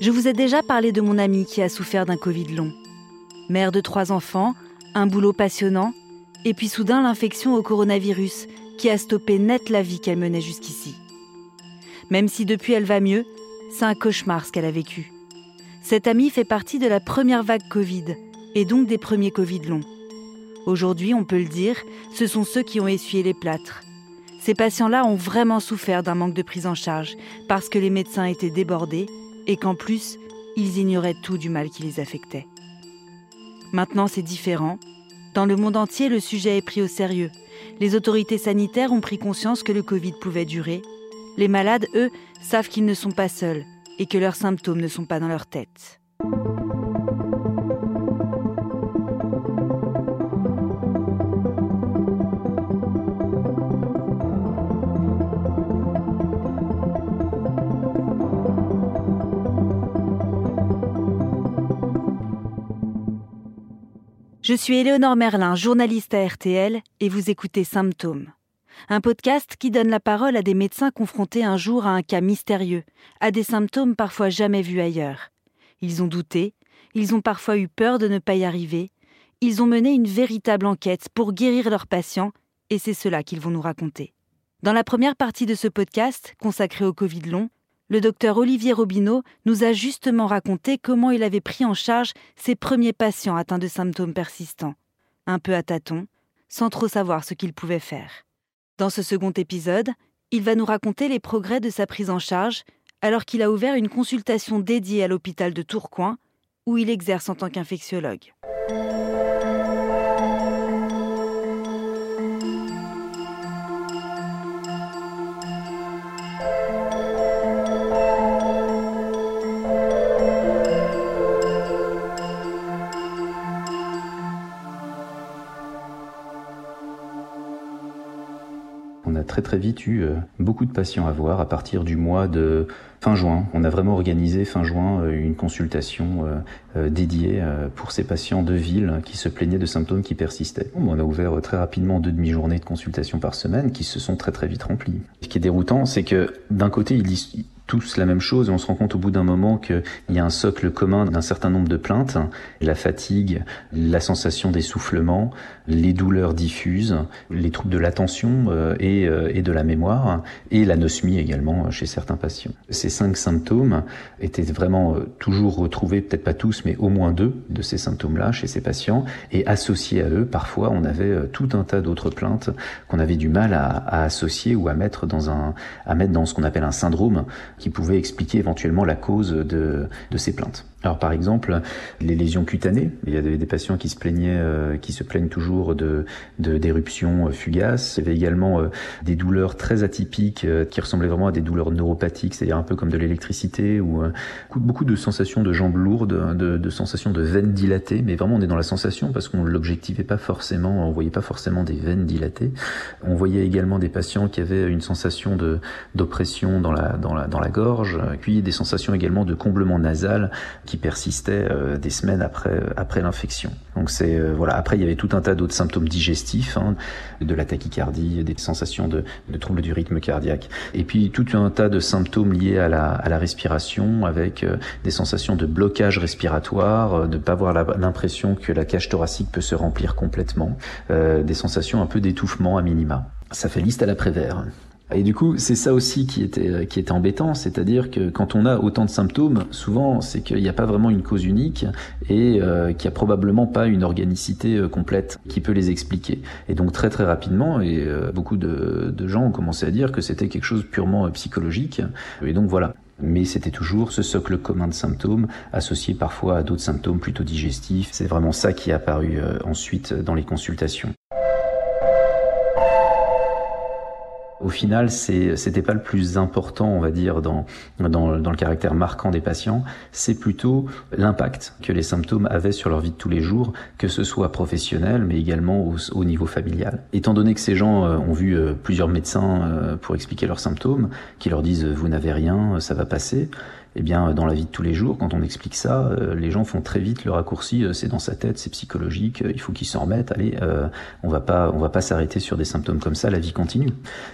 Je vous ai déjà parlé de mon amie qui a souffert d'un Covid long. Mère de trois enfants, un boulot passionnant, et puis soudain l'infection au coronavirus qui a stoppé net la vie qu'elle menait jusqu'ici. Même si depuis elle va mieux, c'est un cauchemar ce qu'elle a vécu. Cette amie fait partie de la première vague Covid, et donc des premiers Covid longs. Aujourd'hui, on peut le dire, ce sont ceux qui ont essuyé les plâtres. Ces patients-là ont vraiment souffert d'un manque de prise en charge, parce que les médecins étaient débordés, et qu'en plus, ils ignoraient tout du mal qui les affectait. Maintenant, c'est différent. Dans le monde entier, le sujet est pris au sérieux. Les autorités sanitaires ont pris conscience que le Covid pouvait durer. Les malades, eux, savent qu'ils ne sont pas seuls et que leurs symptômes ne sont pas dans leur tête. Je suis Éléonore Merlin, journaliste à RTL, et vous écoutez Symptômes. Un podcast qui donne la parole à des médecins confrontés un jour à un cas mystérieux, à des symptômes parfois jamais vus ailleurs. Ils ont douté, ils ont parfois eu peur de ne pas y arriver, ils ont mené une véritable enquête pour guérir leurs patients, et c'est cela qu'ils vont nous raconter. Dans la première partie de ce podcast, consacré au Covid long, le docteur Olivier Robineau nous a justement raconté comment il avait pris en charge ses premiers patients atteints de symptômes persistants, un peu à tâtons, sans trop savoir ce qu'il pouvait faire. Dans ce second épisode, il va nous raconter les progrès de sa prise en charge alors qu'il a ouvert une consultation dédiée à l'hôpital de Tourcoing, où il exerce en tant qu'infectiologue. Très vite eu euh, beaucoup de patients à voir à partir du mois de fin juin. On a vraiment organisé fin juin euh, une consultation euh, dédiée pour ces patients de ville qui se plaignaient de symptômes qui persistaient. On a ouvert très rapidement deux demi-journées de consultation par semaine qui se sont très très vite remplies. Ce qui est déroutant, c'est que d'un côté, ils disent tous la même chose et on se rend compte au bout d'un moment qu'il y a un socle commun d'un certain nombre de plaintes, la fatigue, la sensation d'essoufflement, les douleurs diffuses, les troubles de l'attention euh, et, euh, et, de la mémoire et l'anosmie également chez certains patients. Ces cinq symptômes étaient vraiment euh, toujours retrouvés, peut-être pas tous, mais au moins deux de ces symptômes-là chez ces patients et associés à eux, parfois on avait tout un tas d'autres plaintes qu'on avait du mal à, à associer ou à mettre dans un, à mettre dans ce qu'on appelle un syndrome qui pouvait expliquer éventuellement la cause de, de ces plaintes. Alors par exemple, les lésions cutanées, il y a des, patients qui se plaignaient, euh, qui se plaignent toujours de d'éruptions fugaces. Il y avait également euh, des douleurs très atypiques euh, qui ressemblaient vraiment à des douleurs neuropathiques, c'est-à-dire un peu comme de l'électricité ou beaucoup de sensations de jambes lourdes, de, de, sensations de veines dilatées. Mais vraiment, on est dans la sensation parce qu'on l'objectivait pas forcément, on voyait pas forcément des veines dilatées. On voyait également des patients qui avaient une sensation de d'oppression dans la dans la dans la gorge, puis des sensations également de comblement nasal qui persistait euh, des semaines après euh, après l'infection. Donc c'est euh, voilà. Après il y avait tout un tas d'autres symptômes digestifs, hein, de la tachycardie, des sensations de, troubles du rythme cardiaque, et puis tout un tas de symptômes liés à la, à la respiration, avec des sensations de blocage respiratoire, de pas avoir l'impression que la cage thoracique peut se remplir complètement, des sensations un peu d'étouffement à minima. Ça fait liste à l'après-vert. Et du coup, c'est ça aussi qui était, euh, qui était embêtant, c'est-à-dire que quand on a autant de symptômes, souvent c'est qu'il n'y a pas vraiment une cause unique et euh, qu'il n'y a probablement pas une organicité euh, complète qui peut les expliquer. Et donc très très rapidement, et beaucoup de, de gens ont commencé à dire que c'était quelque chose purement psychologique. Et donc voilà. Mais c'était toujours ce socle commun de symptômes associé parfois à d'autres symptômes plutôt digestifs. C'est vraiment ça qui est apparu ensuite dans les consultations. Au final, c'était pas le plus important, on va dire, dans, dans, dans le caractère marquant des patients. C'est plutôt l'impact que les symptômes avaient sur leur vie de tous les jours, que ce soit professionnel, mais également au, au niveau familial. Étant donné que ces gens euh, ont vu euh, plusieurs médecins euh, pour expliquer leurs symptômes, qui leur disent vous n'avez rien, ça va passer, Eh bien, dans la vie de tous les jours, quand on explique ça, les gens font très vite le raccourci. c'est dans sa tête, c'est psychologique. il faut qu'il s'en remette. Allez, on va pas, on va pas s'arrêter sur des symptômes comme ça. La vie continue.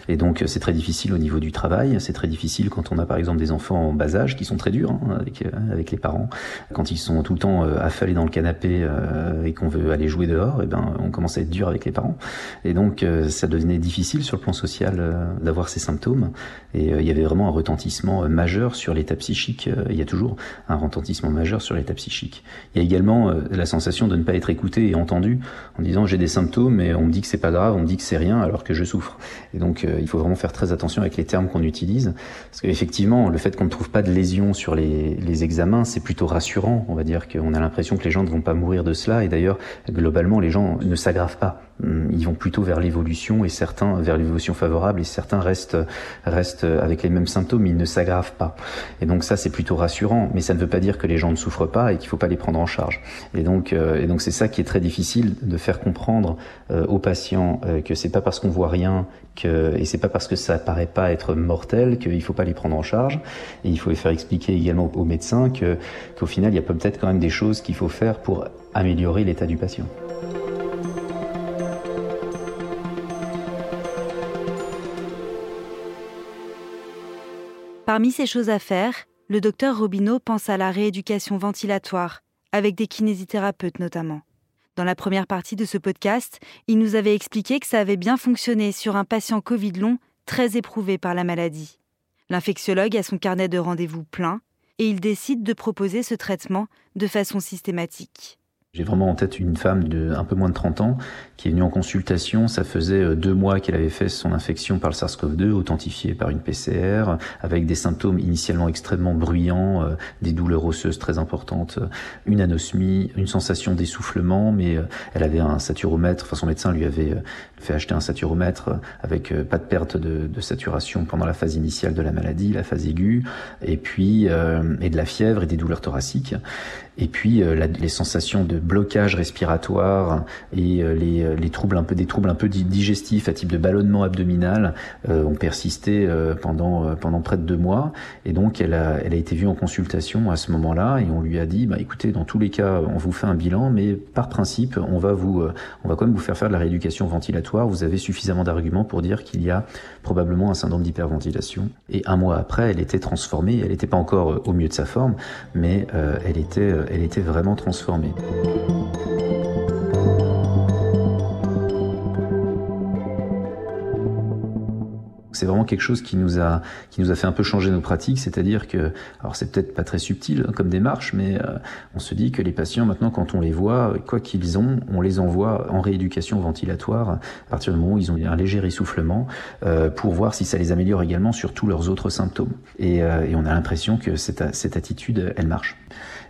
Et donc, c'est très difficile au niveau du travail. C'est très difficile quand on a par exemple des enfants en bas âge qui sont très durs hein, avec avec les parents. Quand ils sont tout le temps affalés dans le canapé et qu'on veut aller jouer dehors, eh ben, on commence à être dur avec les parents. Et donc, ça devenait difficile sur le plan social euh, d'avoir ces symptômes. Et euh, il y avait vraiment un retentissement euh, majeur sur l'état psychique. Il y a toujours un retentissement majeur sur l'état psychique. Il y a également la sensation de ne pas être écouté et entendu en disant j'ai des symptômes et on me dit que c'est pas grave, on me dit que c'est rien alors que je souffre. Et donc il faut vraiment faire très attention avec les termes qu'on utilise parce qu'effectivement le fait qu'on ne trouve pas de lésions sur les, les examens c'est plutôt rassurant. On va dire qu'on a l'impression que les gens ne vont pas mourir de cela et d'ailleurs globalement les gens ne s'aggravent pas. Hum, ils vont plutôt vers l'évolution et certains vers l'évolution favorable et certains restent restent avec les mêmes symptômes, ils ne s'aggravent pas. Et donc ça c'est plutôt rassurant, mais ça ne veut pas dire que les gens ne souffrent pas et qu'il faut pas les prendre en charge. Et donc euh, et donc c'est ça qui est très difficile de faire comprendre euh, aux patients euh, que c'est pas parce qu'on voit rien que et c'est pas parce que ça paraît pas être mortel qu'il faut pas les prendre en charge. Et il faut les faire expliquer également aux médecins que qu'au final il y a peut-être quand même des choses qu'il faut faire pour améliorer l'état du patient. Parmi ces choses à faire, le docteur Robineau pense à la rééducation ventilatoire, avec des kinésithérapeutes notamment. Dans la première partie de ce podcast, il nous avait expliqué que ça avait bien fonctionné sur un patient Covid long très éprouvé par la maladie. L'infectiologue a son carnet de rendez-vous plein et il décide de proposer ce traitement de façon systématique. J'ai vraiment en tête une femme de un peu moins de 30 ans qui est venue en consultation. Ça faisait euh, deux mois qu'elle avait fait son infection par le SARS-CoV-2, authentifiée par une PCR, avec des symptômes initialement extrêmement bruyants, euh, des douleurs osseuses très importantes, une anosmie, une sensation d'essoufflement, mais euh, elle avait un saturomètre. Enfin, son médecin lui avait fait acheter un saturomètre avec pas de perte de, saturation pendant la phase initiale de la maladie, la phase aiguë, et puis et de la fièvre et des douleurs thoraciques. Et puis euh, les sensations de blocage respiratoire et euh, les, euh, les, troubles un peu des troubles un peu digestifs à type de ballonnement abdominal ont persisté pendant pendant près de deux mois. Et donc elle a elle a été vue en consultation à ce moment-là et on lui a dit bah écoutez dans tous les cas on vous fait un bilan mais par principe on va vous on va quand même vous faire faire de la rééducation ventilatoire. Vous avez suffisamment d'arguments pour dire qu'il y a probablement un syndrome d'hyperventilation. Et un mois après elle était transformée. Elle n'était pas encore au mieux de sa forme mais elle était elle était vraiment transformée. C'est vraiment quelque chose qui nous a qui nous a fait un peu changer nos pratiques, c'est-à-dire que alors c'est peut-être pas très subtil comme démarche, mais euh, on se dit que les patients maintenant quand on les voit, quoi qu'ils ont, on les envoie en rééducation ventilatoire à partir du moment où ils ont un léger essoufflement euh, pour voir si ça les améliore également sur tous leurs autres symptômes. Et, euh, et on a l'impression que cette, cette attitude, elle marche.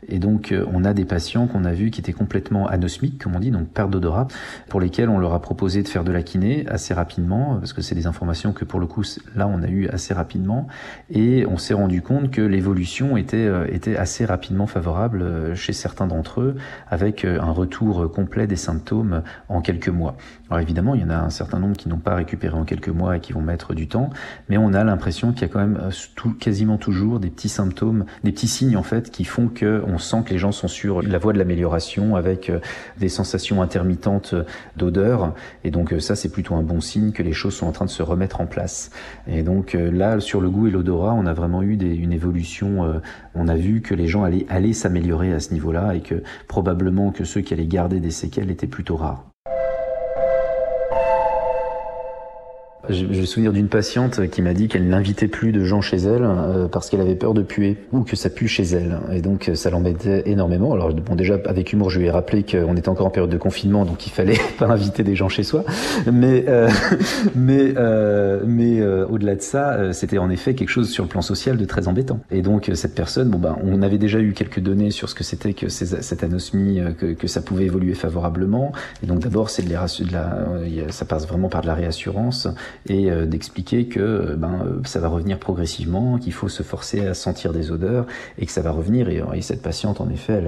Et donc, on a des patients qu'on a vus qui étaient complètement anosmiques, comme on dit, donc perte d'odorat, pour lesquels on leur a proposé de faire de la kiné assez rapidement, parce que c'est des informations que pour le coup, là, on a eu assez rapidement, et on s'est rendu compte que l'évolution était, euh, assez rapidement favorable euh, chez certains d'entre eux, avec un retour complet des symptômes en quelques mois. Alors évidemment, il y en a un certain nombre qui n'ont pas récupéré en quelques mois et qui vont mettre du temps, mais on a l'impression qu'il y a quand même quasiment toujours des petits symptômes, des petits signes en fait qui font que on sent que les gens sont sur la voie de l'amélioration avec euh, des sensations intermittentes d'odeur. Et donc euh, ça, c'est plutôt un bon signe que les choses sont en train de se remettre en place. Et donc euh, là, sur le goût et l'odorat, on a vraiment eu une évolution. on a vu que les gens allaient, allaient s'améliorer à ce niveau-là et que probablement que ceux qui allaient garder des séquelles étaient plutôt rares. Je, me souviens d'une patiente qui m'a dit qu'elle n'invitait plus de gens chez elle euh, parce qu'elle avait peur de puer ou que ça pue chez elle. Et donc ça l'embêtait énormément. Alors bon déjà avec humour je lui ai rappelé qu'on était encore en période de confinement donc il fallait pas inviter des gens chez soi. Mais euh, mais euh, mais au-delà de ça c'était en effet quelque chose sur le plan social de très embêtant. Et donc cette personne bon ben on avait déjà eu quelques données sur ce que c'était que cette anosmie que, que, ça pouvait évoluer favorablement. Et donc d'abord c'est de, de la ça passe vraiment par de la réassurance et d'expliquer que ben, ça va revenir progressivement, qu'il faut se forcer à sentir des odeurs et que ça va revenir. Et, cette patiente, en effet,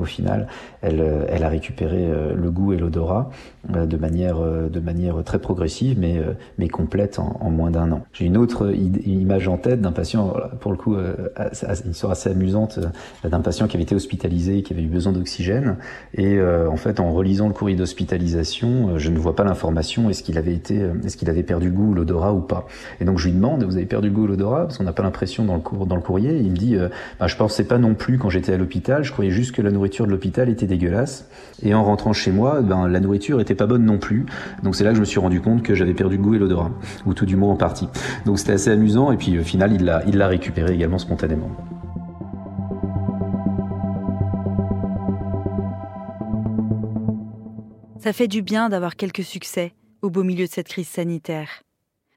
au final, elle, elle a récupéré le goût et l'odorat de manière, de manière très progressive, mais, mais complète en, moins d'un an. J'ai une autre image en tête d'un patient, pour le coup, une histoire assez amusante, d'un patient qui avait été hospitalisé, qui avait eu besoin d'oxygène, et en fait, en relisant le courrier d'hospitalisation, je ne vois pas l'information est-ce qu'il avait été, est-ce qu'il avait perdu le goût, l'odorat ou pas. Et donc je lui demande, vous avez perdu goût, l'odorat? Parce qu'on n'a pas l'impression dans le courrier. il me dit, euh, bah, je pensais pas non plus quand j'étais à l'hôpital. Je croyais juste que la nourriture de l'hôpital était dégueulasse. Et en rentrant chez moi, ben la nourriture était pas bonne non plus. Donc c'est là que je me suis rendu compte que j'avais perdu goût et l'odorat, ou tout du moins en partie. Donc c'était assez amusant. Et puis au final, il l'a récupéré également spontanément. Ça fait du bien d'avoir quelques succès au beau milieu de cette crise sanitaire.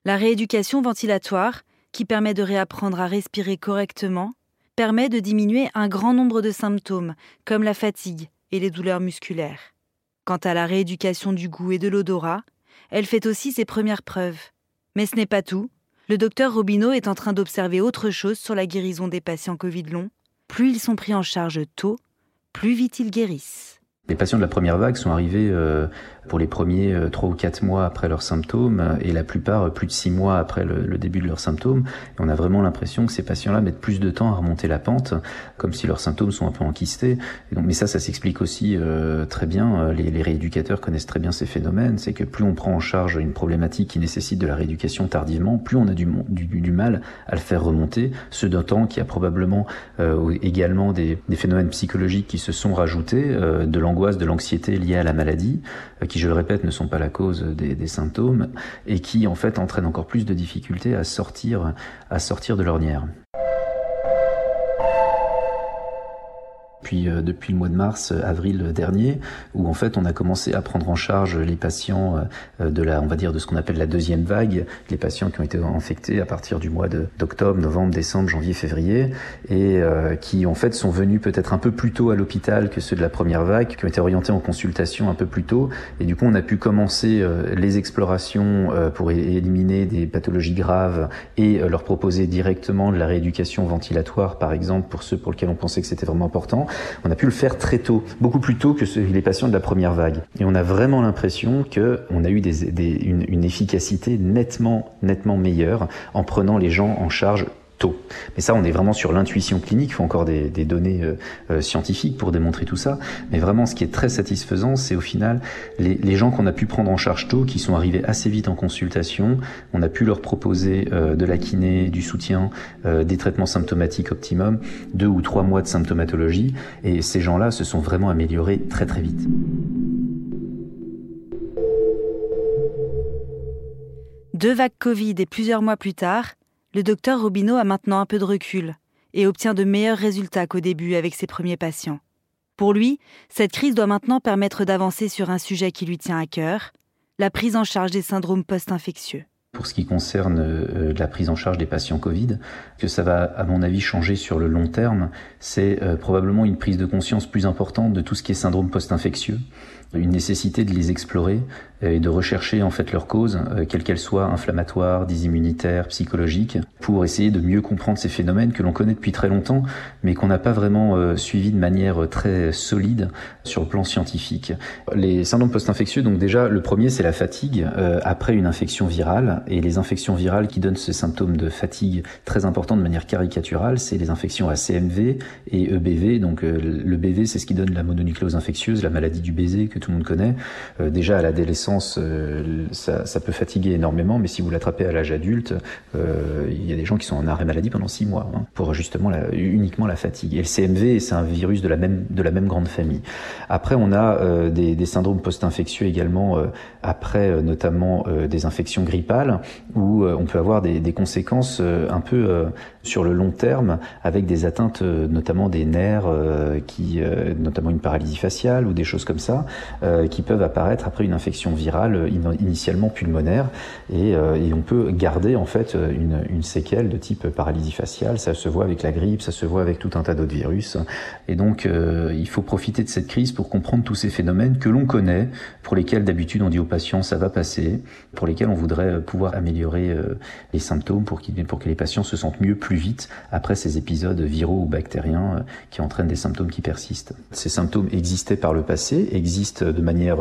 La rééducation ventilatoire, qui permet de réapprendre à respirer correctement, permet de diminuer un grand nombre de symptômes, comme la fatigue et les douleurs musculaires. Quant à la rééducation du goût et de l'odorat, elle fait aussi ses premières preuves. Mais ce n'est pas tout. Le docteur Robineau est en train d'observer autre chose sur la guérison des patients Covid long. Plus ils sont pris en charge tôt, plus vite ils guérissent. Les patients de la première vague sont arrivés euh, pour les premiers euh, trois ou quatre mois après leurs symptômes euh, et la plupart plus de six mois après le, début de leurs symptômes. On a vraiment l'impression que ces patients-là mettent plus de temps à remonter la pente, comme si leurs symptômes sont un peu enquistés. Mais ça, ça s'explique aussi très bien. Les, rééducateurs connaissent très bien ces phénomènes. C'est que plus on prend en charge une problématique qui nécessite de la rééducation tardivement, plus on a du, mal à le faire remonter. Ce d'autant qu'il y a probablement également des, phénomènes psychologiques qui se sont rajoutés, de l'angoisse, de l'anxiété liée à la maladie, euh, qui, je le répète, ne sont pas la cause des, symptômes et qui, en fait, entraînent encore plus de difficultés à sortir, à sortir de l'ornière. Euh, depuis le mois de mars, euh, avril dernier, où en fait on a commencé à prendre en charge les patients euh, de la, on va dire de ce qu'on appelle la deuxième vague, les patients qui ont été infectés à partir du mois d'octobre, novembre, décembre, janvier, février, et qui en fait sont venus peut-être un peu plus tôt à l'hôpital que ceux de la première vague, qui ont été orientés en consultation un peu plus tôt, et du coup on a pu commencer les explorations pour éliminer des pathologies graves et leur proposer directement de la rééducation ventilatoire, par exemple, pour ceux pour lesquels on pensait que c'était vraiment important. On a pu le faire très tôt, beaucoup plus tôt que les patients de la première vague. Et on a vraiment l'impression qu'on a eu une, une efficacité nettement, nettement meilleure en prenant les gens en charge mais ça, on est vraiment sur l'intuition clinique. Il faut encore des, données euh, euh, scientifiques pour démontrer tout ça. Mais vraiment, ce qui est très satisfaisant, c'est au final les, gens qu'on a pu prendre en charge tôt, qui sont arrivés assez vite en consultation. On a pu leur proposer euh, de la kiné, du soutien, des traitements symptomatiques optimum, deux ou trois mois de symptomatologie. Et ces gens-là se sont vraiment améliorés très très vite. Deux vagues Covid et plusieurs mois plus tard, le docteur Robineau a maintenant un peu de recul et obtient de meilleurs résultats qu'au début avec ses premiers patients. Pour lui, cette crise doit maintenant permettre d'avancer sur un sujet qui lui tient à cœur, la prise en charge des syndromes post-infectieux. Pour ce qui concerne euh, la prise en charge des patients Covid, que ça va, à mon avis, changer sur le long terme, c'est euh, probablement une prise de conscience plus importante de tout ce qui est syndrome post-infectieux, une nécessité de les explorer et de rechercher en fait leurs causes, euh, quelles qu'elles soient inflammatoires, dysimmunitaires, psychologiques, pour essayer de mieux comprendre ces phénomènes que l'on connaît depuis très longtemps, mais qu'on n'a pas vraiment euh, suivi de manière très solide sur le plan scientifique. Les syndromes post-infectieux, donc déjà le premier c'est la fatigue euh, après une infection virale, et les infections virales qui donnent ce symptôme de fatigue très important de manière caricaturale, c'est les infections à CMV et EBV. Donc le BV c'est ce qui donne la mononucléose infectieuse, la maladie du baiser que tout le monde connaît. déjà à l'adolescence euh, ça, peut fatiguer énormément, mais si vous l'attrapez à l'âge adulte, euh, il y a des gens qui sont en arrêt maladie pendant six mois hein, pour justement la, uniquement la fatigue. Et le CMV, c'est un virus de la même de la même grande famille. Après, on a euh, des, syndromes post-infectieux également après, notamment des infections grippales, où on peut avoir des, des conséquences un peu sur le long terme, avec des atteintes notamment des nerfs, qui, notamment une paralysie faciale ou des choses comme ça, qui peuvent apparaître après une infection virale euh, initialement pulmonaire euh, et, on peut garder en fait une, une, séquelle de type paralysie faciale. Ça se voit avec la grippe, ça se voit avec tout un tas d'autres virus. Et donc euh, il faut profiter de cette crise pour comprendre tous ces phénomènes que l'on connaît, pour lesquels d'habitude on dit aux patients ça va passer, pour lesquels on voudrait pouvoir pouvoir améliorer les symptômes pour, pour que les patients se sentent mieux plus vite après ces épisodes viraux ou bactériens qui entraînent des symptômes qui persistent. Ces symptômes existaient par le passé, existent de manière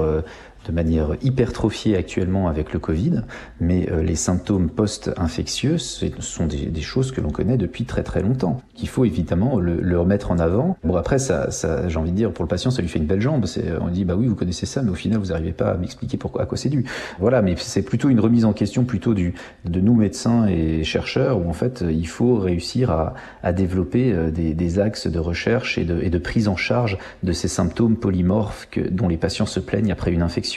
de manière hypertrophiée actuellement avec le Covid, mais euh, les symptômes post-infectieux, ce sont des, choses que l'on connaît depuis très très longtemps, qu'il faut évidemment le, remettre en avant. Bon après, ça, ça j'ai envie de dire, pour le patient, ça lui fait une belle jambe. On dit, bah oui, vous connaissez ça, mais au final, vous n'arrivez pas à m'expliquer pourquoi, à quoi c'est dû. Voilà, mais c'est plutôt une remise en question plutôt du, de nous médecins et chercheurs, où en fait, il faut réussir à, à développer euh, des, des, axes de recherche et de, et de, prise en charge de ces symptômes polymorphes que, dont les patients se plaignent après une infection.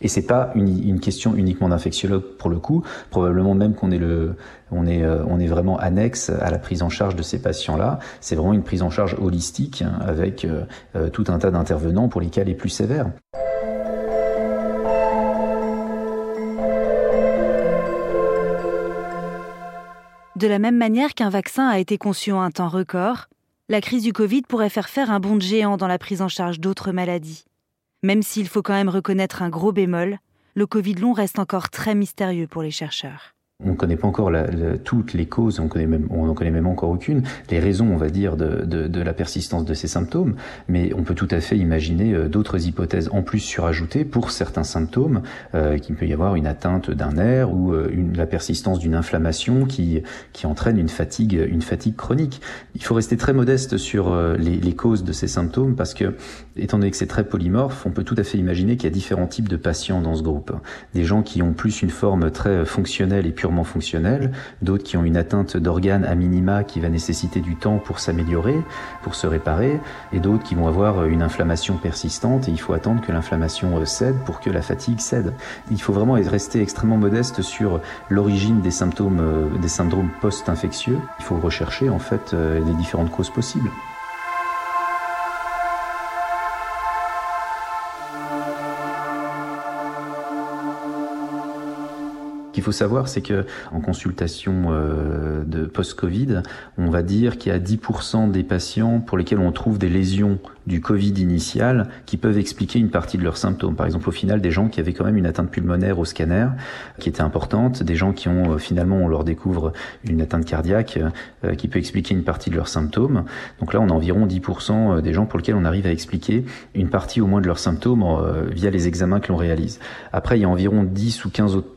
Et c'est pas une, question uniquement d'infectiologue pour le coup. Probablement même qu'on euh, est vraiment annexe à la prise en charge de ces patients-là. C'est vraiment une prise en charge holistique hein, avec euh, euh, tout un tas d'intervenants pour les cas les plus sévères. De la même manière qu'un vaccin a été conçu en un temps record, la crise du Covid pourrait faire faire un bond de géant dans la prise en charge d'autres maladies. Même s'il faut quand même reconnaître un gros bémol, le Covid long reste encore très mystérieux pour les chercheurs. On ne connaît pas encore toutes les causes, on connaît même, n'en connaît même encore aucune, les raisons, on va dire, de, la persistance de ces symptômes, mais on peut tout à fait imaginer euh, d'autres hypothèses en plus surajoutées pour certains symptômes, euh, qu'il peut y avoir une atteinte d'un nerf ou euh, la persistance d'une inflammation qui, entraîne une fatigue, chronique. Il faut rester très modeste sur euh, les, les, causes de ces symptômes parce que, étant donné que c'est très polymorphe, on peut tout à fait imaginer qu'il y a différents types de patients dans ce groupe. Des gens qui ont plus une forme très fonctionnelle et purement fonctionnels, d'autres qui ont une atteinte d'organes à minima qui va nécessiter du temps pour s'améliorer, pour se réparer, et d'autres qui vont avoir une inflammation persistante et il faut attendre que l'inflammation euh, cède pour que la fatigue cède. Il faut vraiment rester extrêmement modeste sur l'origine des symptômes, euh, des syndromes post-infectieux. Il faut rechercher en fait euh, les différentes causes possibles. Qu'il faut savoir, c'est que en consultation euh, de post-Covid, on va dire qu'il y a 10% des patients pour lesquels on trouve des lésions du Covid initial qui peuvent expliquer une partie de leurs symptômes. Par exemple, au final, des gens qui avaient quand même une atteinte pulmonaire au scanner qui était importante, des gens qui ont euh, finalement, on leur découvre une atteinte cardiaque euh, qui peut expliquer une partie de leurs symptômes. Donc là, on a environ 10% des gens pour lesquels on arrive à expliquer une partie au moins de leurs symptômes via les examens que l'on réalise. Après, il y a environ 10 ou 15 autres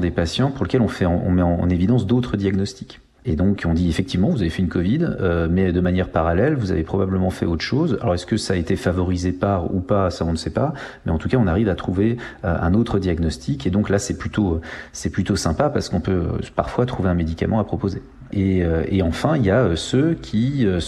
des patients pour lesquels on, fait, on met en, évidence d'autres diagnostics. Et donc on dit effectivement vous avez fait une Covid, euh, mais de manière parallèle vous avez probablement fait autre chose. Alors est-ce que ça a été favorisé par ou pas, ça on ne sait pas, mais en tout cas on arrive à trouver euh, un autre diagnostic. Et donc là c'est plutôt c'est plutôt sympa parce qu'on peut euh, parfois trouver un médicament à proposer. Et, euh, et, enfin, il y a euh, ceux qui euh,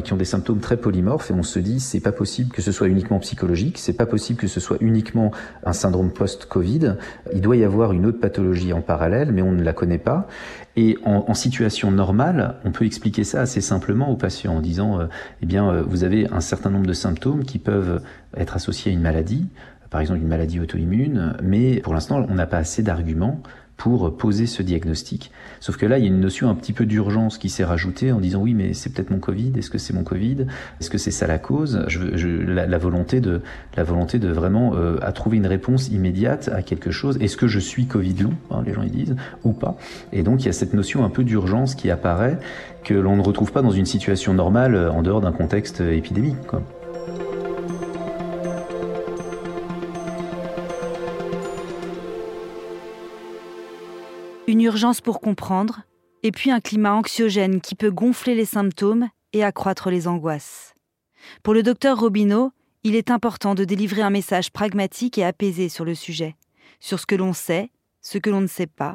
qui ont des symptômes très polymorphes et on se dit c'est pas possible que ce soit uniquement psychologique, c'est pas possible que ce soit uniquement un syndrome post-Covid. Il doit y avoir une autre pathologie en parallèle, mais on ne la connaît pas. Et en, en situation normale, on peut expliquer ça assez simplement aux patients en disant eh bien vous avez un certain nombre de symptômes qui peuvent être associés à une maladie, par exemple une maladie auto-immune, mais pour l'instant on n'a pas assez d'arguments pour poser ce diagnostic. Sauf que là, il y a une notion un petit peu d'urgence qui s'est rajoutée en disant oui, mais c'est peut-être mon Covid. Est-ce que c'est mon Covid Est-ce que c'est ça la cause? La, volonté de la volonté de vraiment euh, à trouver une réponse immédiate à quelque chose. Est-ce que je suis Covid long? Hein, Les gens ils disent ou pas. Et donc il y a cette notion un peu d'urgence qui apparaît que l'on ne retrouve pas dans une situation normale en dehors d'un contexte épidémique. Une urgence pour comprendre, et puis un climat anxiogène qui peut gonfler les symptômes et accroître les angoisses. Pour le docteur Robineau, il est important de délivrer un message pragmatique et apaisé sur le sujet, sur ce que l'on sait, ce que l'on ne sait pas,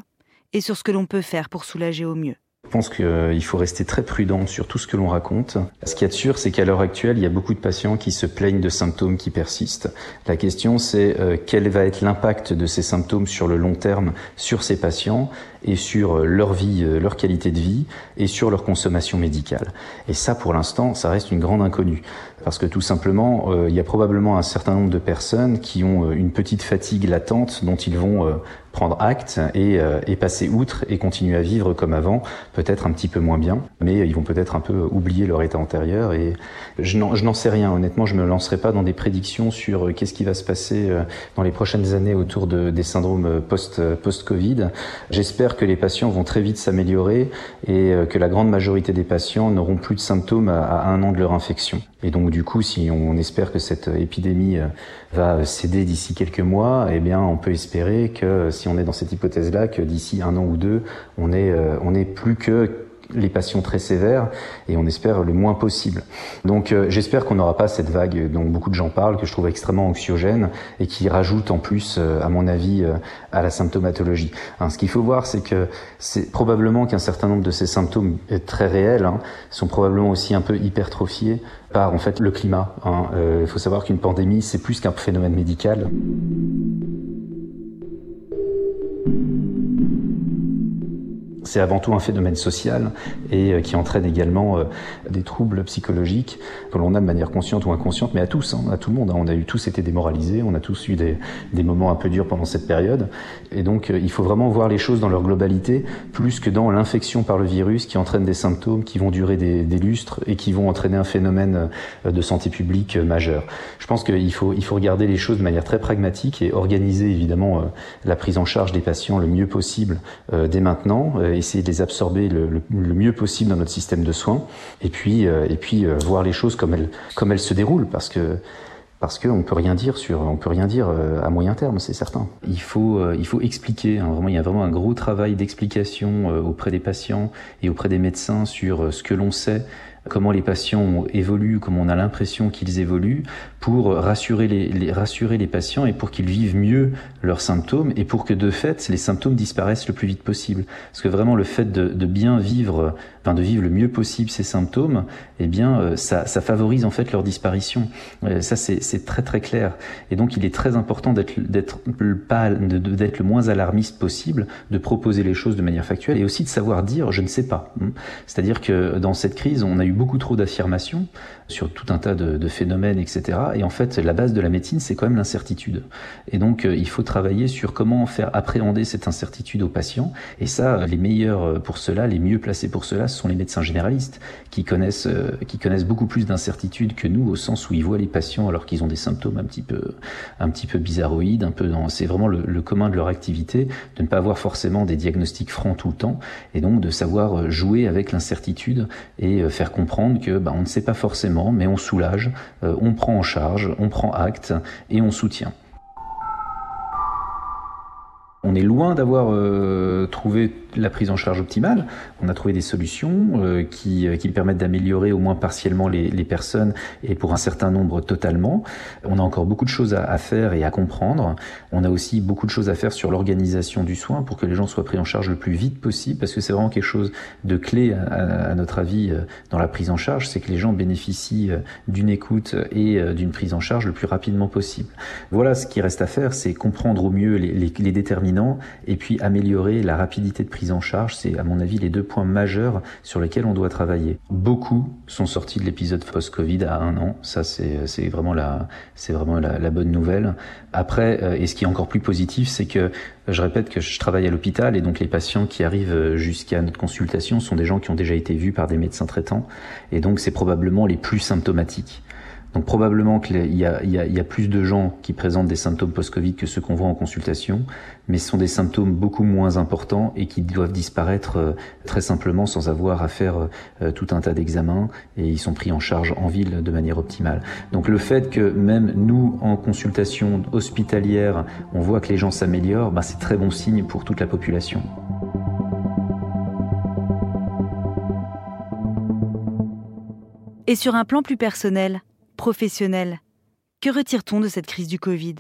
et sur ce que l'on peut faire pour soulager au mieux. Je pense qu'il faut rester très prudent sur tout ce que l'on raconte. Ce qu'il y a de sûr, c'est qu'à l'heure actuelle, il y a beaucoup de patients qui se plaignent de symptômes qui persistent. La question, c'est euh, quel va être l'impact de ces symptômes sur le long terme sur ces patients et sur euh, leur vie, euh, leur qualité de vie et sur leur consommation médicale. Et ça, pour l'instant, ça reste une grande inconnue. Parce que tout simplement, il y a probablement un certain nombre de personnes qui ont une petite fatigue latente dont ils vont prendre acte et, euh, passer outre et continuer à vivre comme avant, peut-être un petit peu moins bien, mais ils vont peut-être un peu oublier leur état antérieur. Et je n'en sais rien, honnêtement, je me lancerai pas dans des prédictions sur euh, qu'est-ce qui va se passer euh, dans les prochaines années autour de, des syndromes post, post-Covid. J'espère que les patients vont très vite s'améliorer et que la grande majorité des patients n'auront plus de symptômes à, à un an de leur infection. Et donc du coup, si on espère que cette épidémie va céder d'ici quelques mois, eh bien, on peut espérer que si on est dans cette hypothèse-là, que d'ici un an ou deux, on est, euh, on est plus que les patients très sévères et on espère le moins possible. Donc euh, j'espère qu'on n'aura pas cette vague dont beaucoup de gens parlent, que je trouve extrêmement anxiogène et qui rajoute en plus, euh, à mon avis, euh, à la symptomatologie. Hein, ce qu'il faut voir, c'est que c'est probablement qu'un certain nombre de ces symptômes très réels hein, sont probablement aussi un peu hypertrophiés par en fait le climat. Hein. Il faut savoir qu'une pandémie, c'est plus qu'un phénomène médical. C'est avant tout un phénomène social et euh, qui entraîne également euh, des troubles psychologiques que l'on a de manière consciente ou inconsciente, mais à tous, hein, à tout le monde. Hein. On a eu tous été démoralisés, on a tous eu des, des moments un peu durs pendant cette période, et donc euh, il faut vraiment voir les choses dans leur globalité, plus que dans l'infection par le virus qui entraîne des symptômes qui vont durer des, des lustres et qui vont entraîner un phénomène de santé publique majeur. Je pense qu'il faut, il faut regarder les choses de manière très pragmatique et organiser évidemment la prise en charge des patients le mieux possible dès maintenant essayer de les absorber le, mieux possible dans notre système de soins, et puis, euh, et puis euh, voir les choses comme elles, comme elles se déroulent, parce que parce qu'on peut rien dire sur, on peut rien dire euh, à moyen terme, c'est certain. Il faut, il faut expliquer. Hein, vraiment, il y a vraiment un gros travail d'explication auprès des patients et auprès des médecins sur ce que l'on sait comment les patients évoluent, comment on a l'impression qu'ils évoluent, pour rassurer les, rassurer les patients et pour qu'ils vivent mieux leurs symptômes et pour que de fait les symptômes disparaissent le plus vite possible. Parce que vraiment le fait de, de bien vivre, de vivre le mieux possible ces symptômes, eh bien euh, ça, ça favorise en fait leur disparition. Euh, ça c'est très très clair. Et donc il est très important d'être d'être le moins alarmiste possible, de proposer les choses de manière factuelle et aussi de savoir dire je ne sais pas. C'est-à-dire que dans cette crise on a eu beaucoup trop d'affirmations sur tout un tas de, de, phénomènes, etc. Et en fait, la base de la médecine, c'est quand même l'incertitude. Et donc, euh, il faut travailler sur comment faire appréhender cette incertitude aux patients. Et ça, les meilleurs euh, pour cela, les mieux placés pour cela, ce sont les médecins généralistes qui connaissent, euh, qui connaissent beaucoup plus d'incertitude que nous, au sens où ils voient les patients alors qu'ils ont des symptômes un petit peu, un petit peu bizarroïdes, un peu dans, c'est vraiment le, le commun de leur activité, de ne pas avoir forcément des diagnostics francs tout le temps, et donc de savoir jouer avec l'incertitude et faire comprendre que bah, on ne sait pas forcément, mais on soulage, euh, on prend en charge, on prend acte et on soutient. On est loin d'avoir euh, trouvé la prise en charge optimale. On a trouvé des solutions euh, qui, euh, qui, permettent d'améliorer au moins partiellement les, personnes et pour un certain nombre totalement. On a encore beaucoup de choses à, faire et à comprendre. On a aussi beaucoup de choses à faire sur l'organisation du soin pour que les gens soient pris en charge le plus vite possible parce que c'est vraiment quelque chose de clé à, à, notre avis dans la prise en charge, c'est que les gens bénéficient d'une écoute et d'une prise en charge le plus rapidement possible. Voilà ce qui reste à faire, c'est comprendre au mieux les, les, les déterminants et puis améliorer la rapidité de prise en charge, c'est à mon avis les deux points majeurs sur lesquels on doit travailler. Beaucoup sont sortis de l'épisode post-Covid à un an, ça c'est vraiment, la, bonne nouvelle. Après, euh, et ce qui est encore plus positif, c'est que je répète que je travaille à l'hôpital et donc les patients qui arrivent jusqu'à notre consultation sont des gens qui ont déjà été vus par des médecins traitants et donc c'est probablement les plus symptomatiques. Donc probablement qu'il y, a, plus de gens qui présentent des symptômes post-Covid que ceux qu'on voit en consultation, mais ce sont des symptômes beaucoup moins importants et qui doivent disparaître euh, très simplement sans avoir à faire euh, tout un tas d'examens et ils sont pris en charge en ville de manière optimale. Donc le fait que même nous, en consultation hospitalière, on voit que les gens s'améliorent, bah, c'est très bon signe pour toute la population. Et sur un plan plus personnel, professionnel. Que retire-t-on de cette crise du Covid?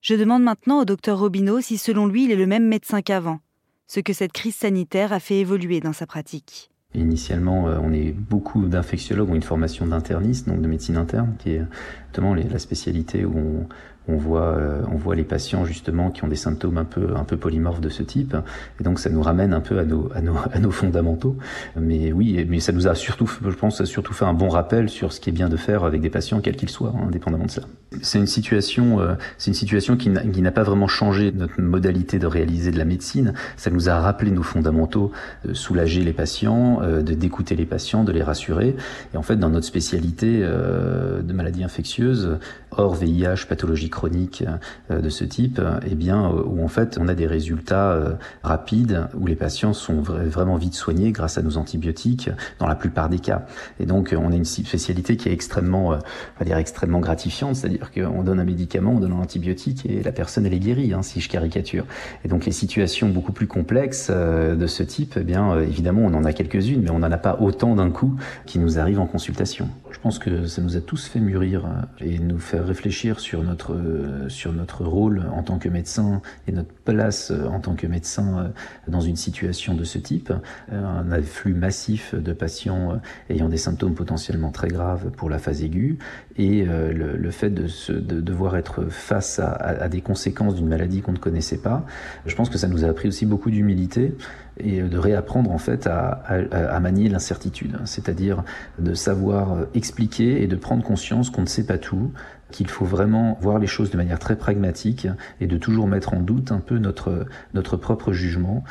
Je demande maintenant au docteur Robineau si selon lui il est le même médecin qu'avant, ce que cette crise sanitaire a fait évoluer dans sa pratique. Initialement, euh, on est beaucoup d'infectiologues ont une formation d'interniste, donc de médecine interne, qui est notamment la spécialité où on, on voit, on voit les patients justement qui ont des symptômes un peu, un peu polymorphes de ce type. Et donc ça nous ramène un peu à nos, à nos, à nos fondamentaux. Mais oui, mais ça nous a surtout, je pense, surtout fait un bon rappel sur ce qui est bien de faire avec des patients, quels qu'ils soient, hein, indépendamment de ça. C'est une situation, c'est une situation qui n'a pas vraiment changé notre modalité de réaliser de la médecine. Ça nous a rappelé nos fondamentaux, soulager les patients, de d'écouter les patients, de les rassurer. Et en fait, dans notre spécialité de maladies infectieuses, hors VIH, pathologie chronique euh, de ce type, eh bien, euh, où en fait on a des résultats euh, rapides, où les patients sont vraiment vite soignés grâce à nos antibiotiques, dans la plupart des cas. Et donc, on a une spécialité qui est extrêmement, on va dire extrêmement gratifiante, c'est-à-dire qu'on donne un médicament, on donne un antibiotique et la personne elle est guérie, hein, si je caricature. Et donc, les situations beaucoup plus complexes de ce type, eh bien, évidemment, on en a quelques-unes, mais on n'en a pas autant d'un coup qui nous arrivent en consultation. Je pense que ça nous a tous fait mûrir et nous faire réfléchir sur notre, sur notre rôle en tant que médecin et notre place en tant que médecin euh, dans une situation de ce type. Euh, un afflux massif de patients euh, ayant des symptômes potentiellement très graves pour la phase aiguë et le, fait de, devoir être face à, des conséquences d'une maladie qu'on ne connaissait pas. Je pense que ça nous a appris aussi beaucoup d'humilité et de réapprendre en fait à manier l'incertitude, c'est-à-dire de savoir expliquer et de prendre conscience qu'on ne sait pas tout, qu'il faut vraiment voir les choses de manière très pragmatique et de toujours mettre en doute un peu notre, notre propre jugement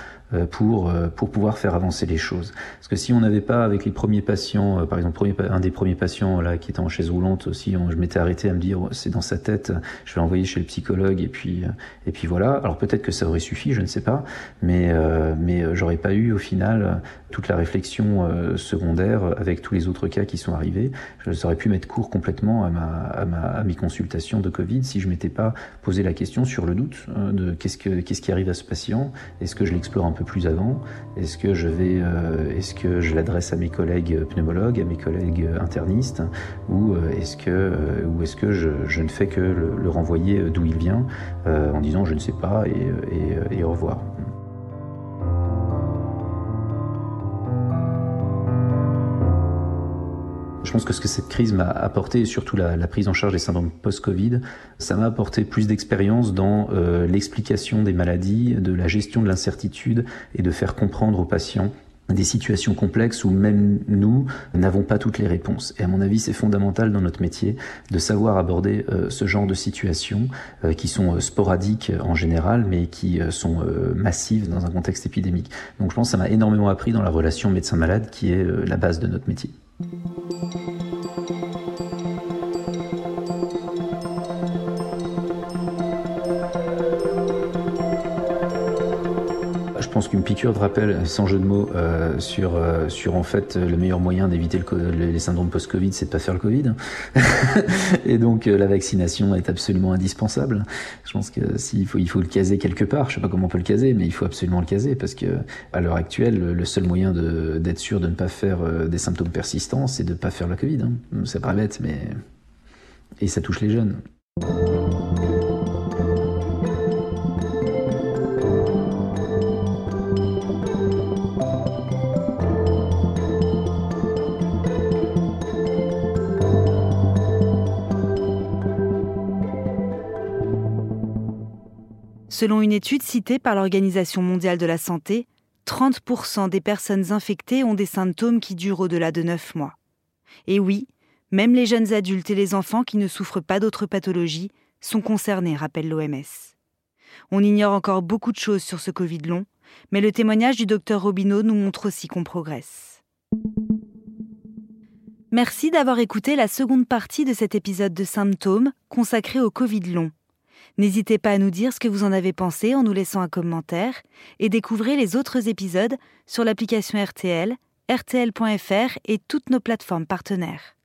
pour, euh, pour pouvoir faire avancer les choses. Parce que si on n'avait pas, avec les premiers patients, euh, par exemple, un des premiers patients là qui était en chaise roulante aussi, je m'étais arrêté à me dire, c'est dans sa tête, je vais l'envoyer chez le psychologue et puis, et puis voilà. Alors peut-être que ça aurait suffi, je ne sais pas, mais, mais j'aurais pas eu au final toute la réflexion secondaire avec tous les autres cas qui sont arrivés. Je aurais pu mettre court complètement à, ma, à, ma, à mes consultations de Covid si je m'étais pas posé la question sur le doute de qu'est-ce, que, qu'est-ce qui arrive à ce patient, est-ce que je l'explore un peu plus avant Est-ce que je vais, euh, est-ce que je l'adresse à mes collègues pneumologues, à mes collègues internistes, ou euh, est-ce que, euh, ou est-ce que je, ne fais que le, renvoyer d'où il vient en disant je ne sais pas et, et au revoir? Pense que ce que cette crise m'a apporté, et surtout la, prise en charge des syndromes post-Covid, ça m'a apporté plus d'expérience dans euh, l'explication des maladies, de la gestion de l'incertitude et de faire comprendre aux patients des situations complexes où même nous n'avons pas toutes les réponses. Et à mon avis, c'est fondamental dans notre métier de savoir aborder euh, ce genre de situations euh, qui sont sporadiques en général, mais qui sont massives dans un contexte épidémique. Donc je pense que ça m'a énormément appris dans la relation médecin-malade qui est la base de notre métier. Je pense qu'une piqûre de rappel, sans jeu de mots, euh, sur, euh, sur en fait le meilleur moyen d'éviter le, les syndromes post-Covid, c'est de pas faire le Covid. et donc euh, la vaccination est absolument indispensable. Je pense que s'il faut, il faut le caser quelque part. Je sais pas comment on peut le caser, mais il faut absolument le caser parce que à l'heure actuelle, le seul moyen d'être sûr de ne pas faire des symptômes persistants, c'est de pas faire le Covid. Hein. C'est pas bête, mais et ça touche les jeunes. Selon une étude citée par l'Organisation mondiale de la santé, 30% des personnes infectées ont des symptômes qui durent au-delà de 9 mois. Et oui, même les jeunes adultes et les enfants qui ne souffrent pas d'autres pathologies sont concernés, rappelle l'OMS. On ignore encore beaucoup de choses sur ce Covid long, mais le témoignage du docteur Robineau nous montre aussi qu'on progresse. Merci d'avoir écouté la seconde partie de cet épisode de Symptômes consacré au Covid long. N'hésitez pas à nous dire ce que vous en avez pensé en nous laissant un commentaire et découvrez les autres épisodes sur l'application RTL, rtl.fr et toutes nos plateformes partenaires.